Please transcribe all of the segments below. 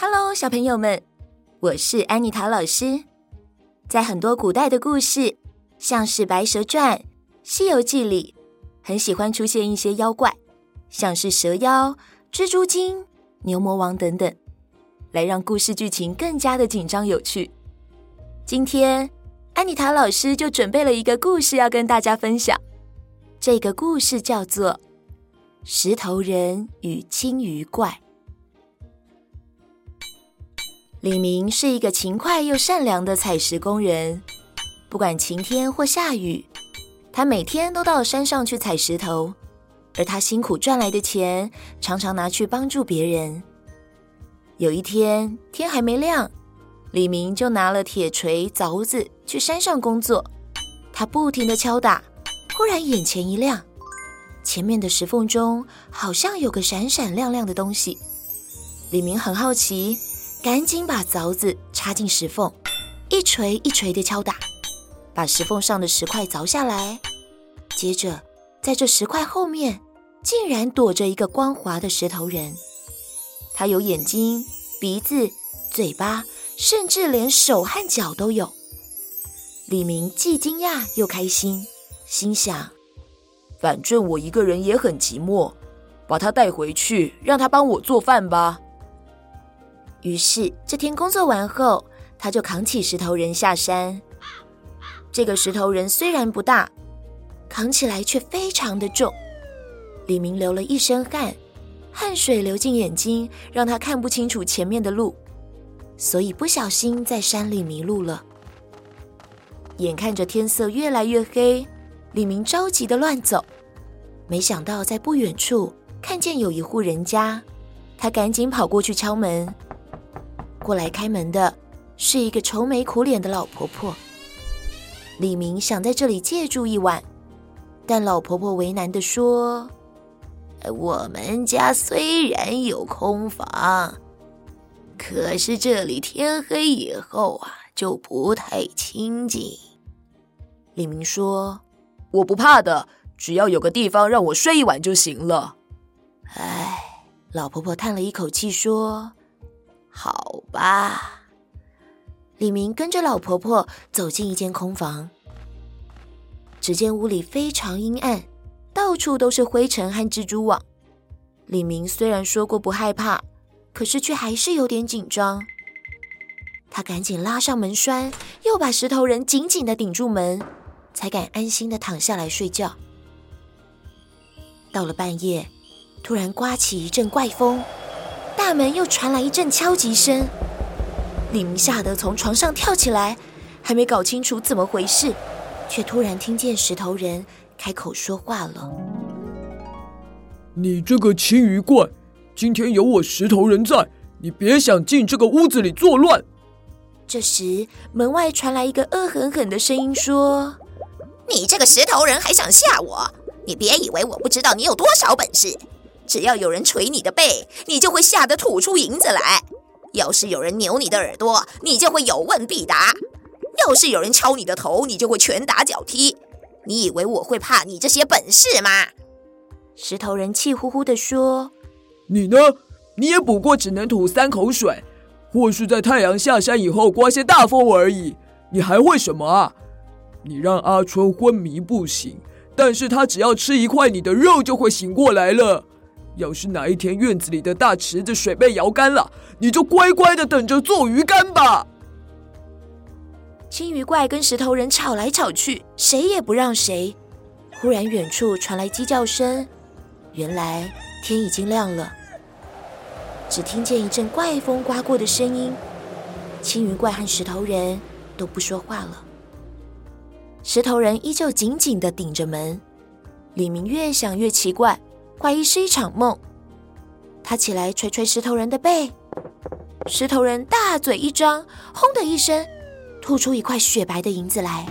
Hello，小朋友们，我是安妮塔老师。在很多古代的故事，像是《白蛇传》《西游记》里，很喜欢出现一些妖怪，像是蛇妖、蜘蛛精、牛魔王等等，来让故事剧情更加的紧张有趣。今天，安妮塔老师就准备了一个故事要跟大家分享。这个故事叫做《石头人与青鱼怪》。李明是一个勤快又善良的采石工人，不管晴天或下雨，他每天都到山上去采石头，而他辛苦赚来的钱常常拿去帮助别人。有一天，天还没亮，李明就拿了铁锤、凿子去山上工作，他不停地敲打，忽然眼前一亮，前面的石缝中好像有个闪闪亮亮的东西，李明很好奇。赶紧把凿子插进石缝，一锤一锤地敲打，把石缝上的石块凿下来。接着，在这石块后面，竟然躲着一个光滑的石头人。他有眼睛、鼻子、嘴巴，甚至连手和脚都有。李明既惊讶又开心，心想：反正我一个人也很寂寞，把他带回去，让他帮我做饭吧。于是这天工作完后，他就扛起石头人下山。这个石头人虽然不大，扛起来却非常的重。李明流了一身汗，汗水流进眼睛，让他看不清楚前面的路，所以不小心在山里迷路了。眼看着天色越来越黑，李明着急的乱走，没想到在不远处看见有一户人家，他赶紧跑过去敲门。过来开门的是一个愁眉苦脸的老婆婆。李明想在这里借住一晚，但老婆婆为难地说：“我们家虽然有空房，可是这里天黑以后啊，就不太清静。”李明说：“我不怕的，只要有个地方让我睡一晚就行了。”哎，老婆婆叹了一口气说。好吧，李明跟着老婆婆走进一间空房。只见屋里非常阴暗，到处都是灰尘和蜘蛛网。李明虽然说过不害怕，可是却还是有点紧张。他赶紧拉上门栓，又把石头人紧紧的顶住门，才敢安心的躺下来睡觉。到了半夜，突然刮起一阵怪风。大门又传来一阵敲击声，李明吓得从床上跳起来，还没搞清楚怎么回事，却突然听见石头人开口说话了：“你这个青鱼怪，今天有我石头人在，你别想进这个屋子里作乱。”这时，门外传来一个恶狠狠的声音说：“你这个石头人还想吓我？你别以为我不知道你有多少本事。”只要有人捶你的背，你就会吓得吐出银子来；要是有人扭你的耳朵，你就会有问必答；要是有人敲你的头，你就会拳打脚踢。你以为我会怕你这些本事吗？石头人气呼呼地说：“你呢？你也不过只能吐三口水，或是在太阳下山以后刮些大风而已。你还会什么啊？你让阿春昏迷不醒，但是他只要吃一块你的肉，就会醒过来了。”要是哪一天院子里的大池子水被摇干了，你就乖乖的等着做鱼干吧。青鱼怪跟石头人吵来吵去，谁也不让谁。忽然远处传来鸡叫声，原来天已经亮了。只听见一阵怪风刮过的声音，青鱼怪和石头人都不说话了。石头人依旧紧紧的顶着门。李明越想越奇怪。怀疑是一场梦，他起来捶捶石头人的背，石头人大嘴一张，轰的一声，吐出一块雪白的银子来。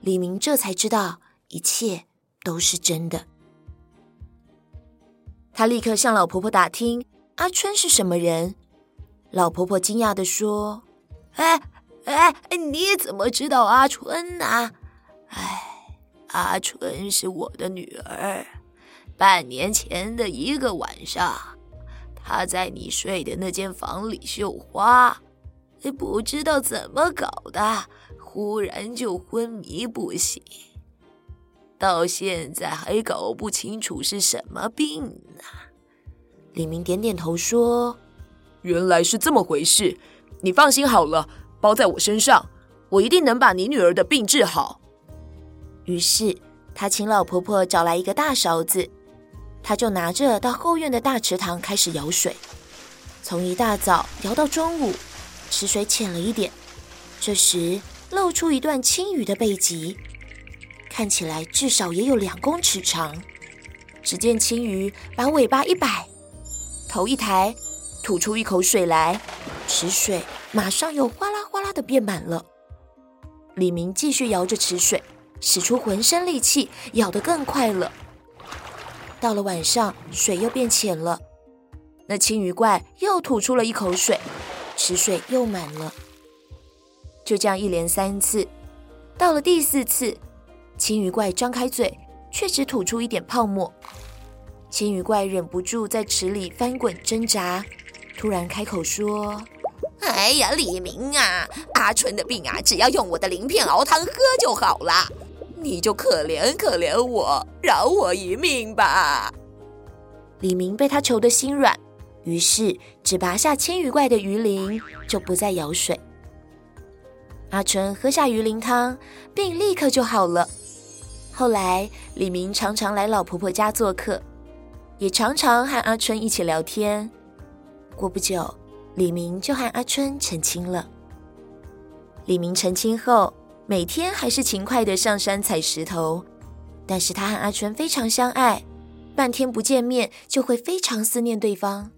李明这才知道一切都是真的。他立刻向老婆婆打听阿春是什么人。老婆婆惊讶地说：“哎哎，你怎么知道阿春呢？哎，阿春是我的女儿。半年前的一个晚上，她在你睡的那间房里绣花，不知道怎么搞的，忽然就昏迷不醒。”到现在还搞不清楚是什么病呢。李明点点头说：“原来是这么回事，你放心好了，包在我身上，我一定能把你女儿的病治好。”于是他请老婆婆找来一个大勺子，他就拿着到后院的大池塘开始舀水，从一大早舀到中午，池水浅了一点，这时露出一段青鱼的背脊。看起来至少也有两公尺长。只见青鱼把尾巴一摆，头一抬，吐出一口水来，池水马上又哗啦哗啦的变满了。李明继续舀着池水，使出浑身力气，舀得更快了。到了晚上，水又变浅了，那青鱼怪又吐出了一口水，池水又满了。就这样一连三次，到了第四次。青鱼怪张开嘴，却只吐出一点泡沫。青鱼怪忍不住在池里翻滚挣扎，突然开口说：“哎呀，李明啊，阿春的病啊，只要用我的鳞片熬汤喝就好了。你就可怜可怜我，饶我一命吧。”李明被他求得心软，于是只拔下千鱼怪的鱼鳞，就不再舀水。阿春喝下鱼鳞汤，病立刻就好了。后来，李明常常来老婆婆家做客，也常常和阿春一起聊天。过不久，李明就和阿春成亲了。李明成亲后，每天还是勤快的上山采石头，但是他和阿春非常相爱，半天不见面就会非常思念对方。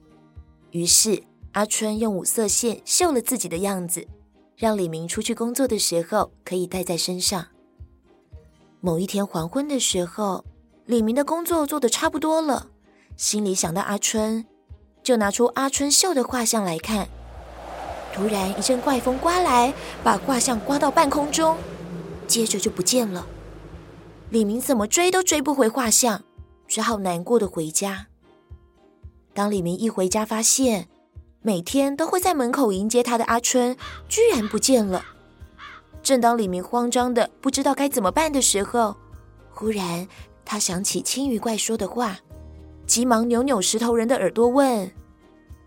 于是，阿春用五色线绣了自己的样子，让李明出去工作的时候可以带在身上。某一天黄昏的时候，李明的工作做得差不多了，心里想到阿春，就拿出阿春绣的画像来看。突然一阵怪风刮来，把画像刮到半空中，接着就不见了。李明怎么追都追不回画像，只好难过的回家。当李明一回家，发现每天都会在门口迎接他的阿春居然不见了。正当李明慌张的不知道该怎么办的时候，忽然他想起青鱼怪说的话，急忙扭扭石头人的耳朵问：“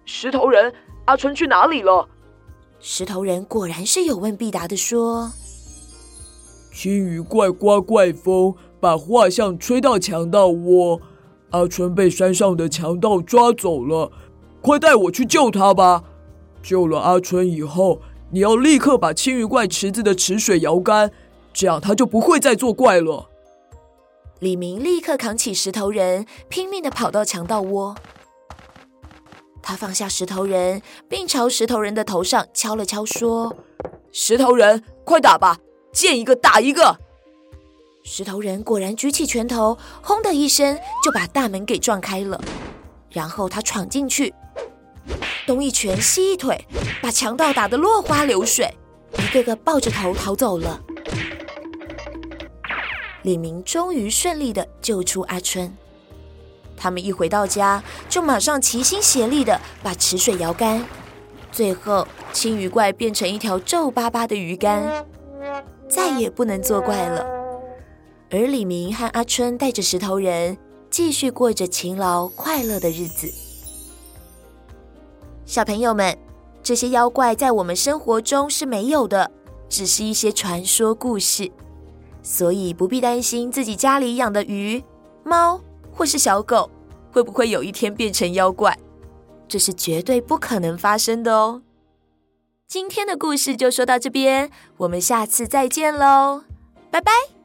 石头人，阿春去哪里了？”石头人果然是有问必答的说：“青鱼怪刮怪风，把画像吹到强盗窝，阿春被山上的强盗抓走了，快带我去救他吧！救了阿春以后。”你要立刻把青鱼怪池子的池水摇干，这样他就不会再作怪了。李明立刻扛起石头人，拼命的跑到强盗窝。他放下石头人，并朝石头人的头上敲了敲，说：“石头人，快打吧，见一个打一个。”石头人果然举起拳头，轰的一声就把大门给撞开了。然后他闯进去。东一拳西一腿，把强盗打得落花流水，一个个抱着头逃走了。李明终于顺利地救出阿春。他们一回到家，就马上齐心协力的把池水摇干。最后，青鱼怪变成一条皱巴巴的鱼干，再也不能作怪了。而李明和阿春带着石头人，继续过着勤劳快乐的日子。小朋友们，这些妖怪在我们生活中是没有的，只是一些传说故事，所以不必担心自己家里养的鱼、猫或是小狗会不会有一天变成妖怪，这是绝对不可能发生的哦。今天的故事就说到这边，我们下次再见喽，拜拜。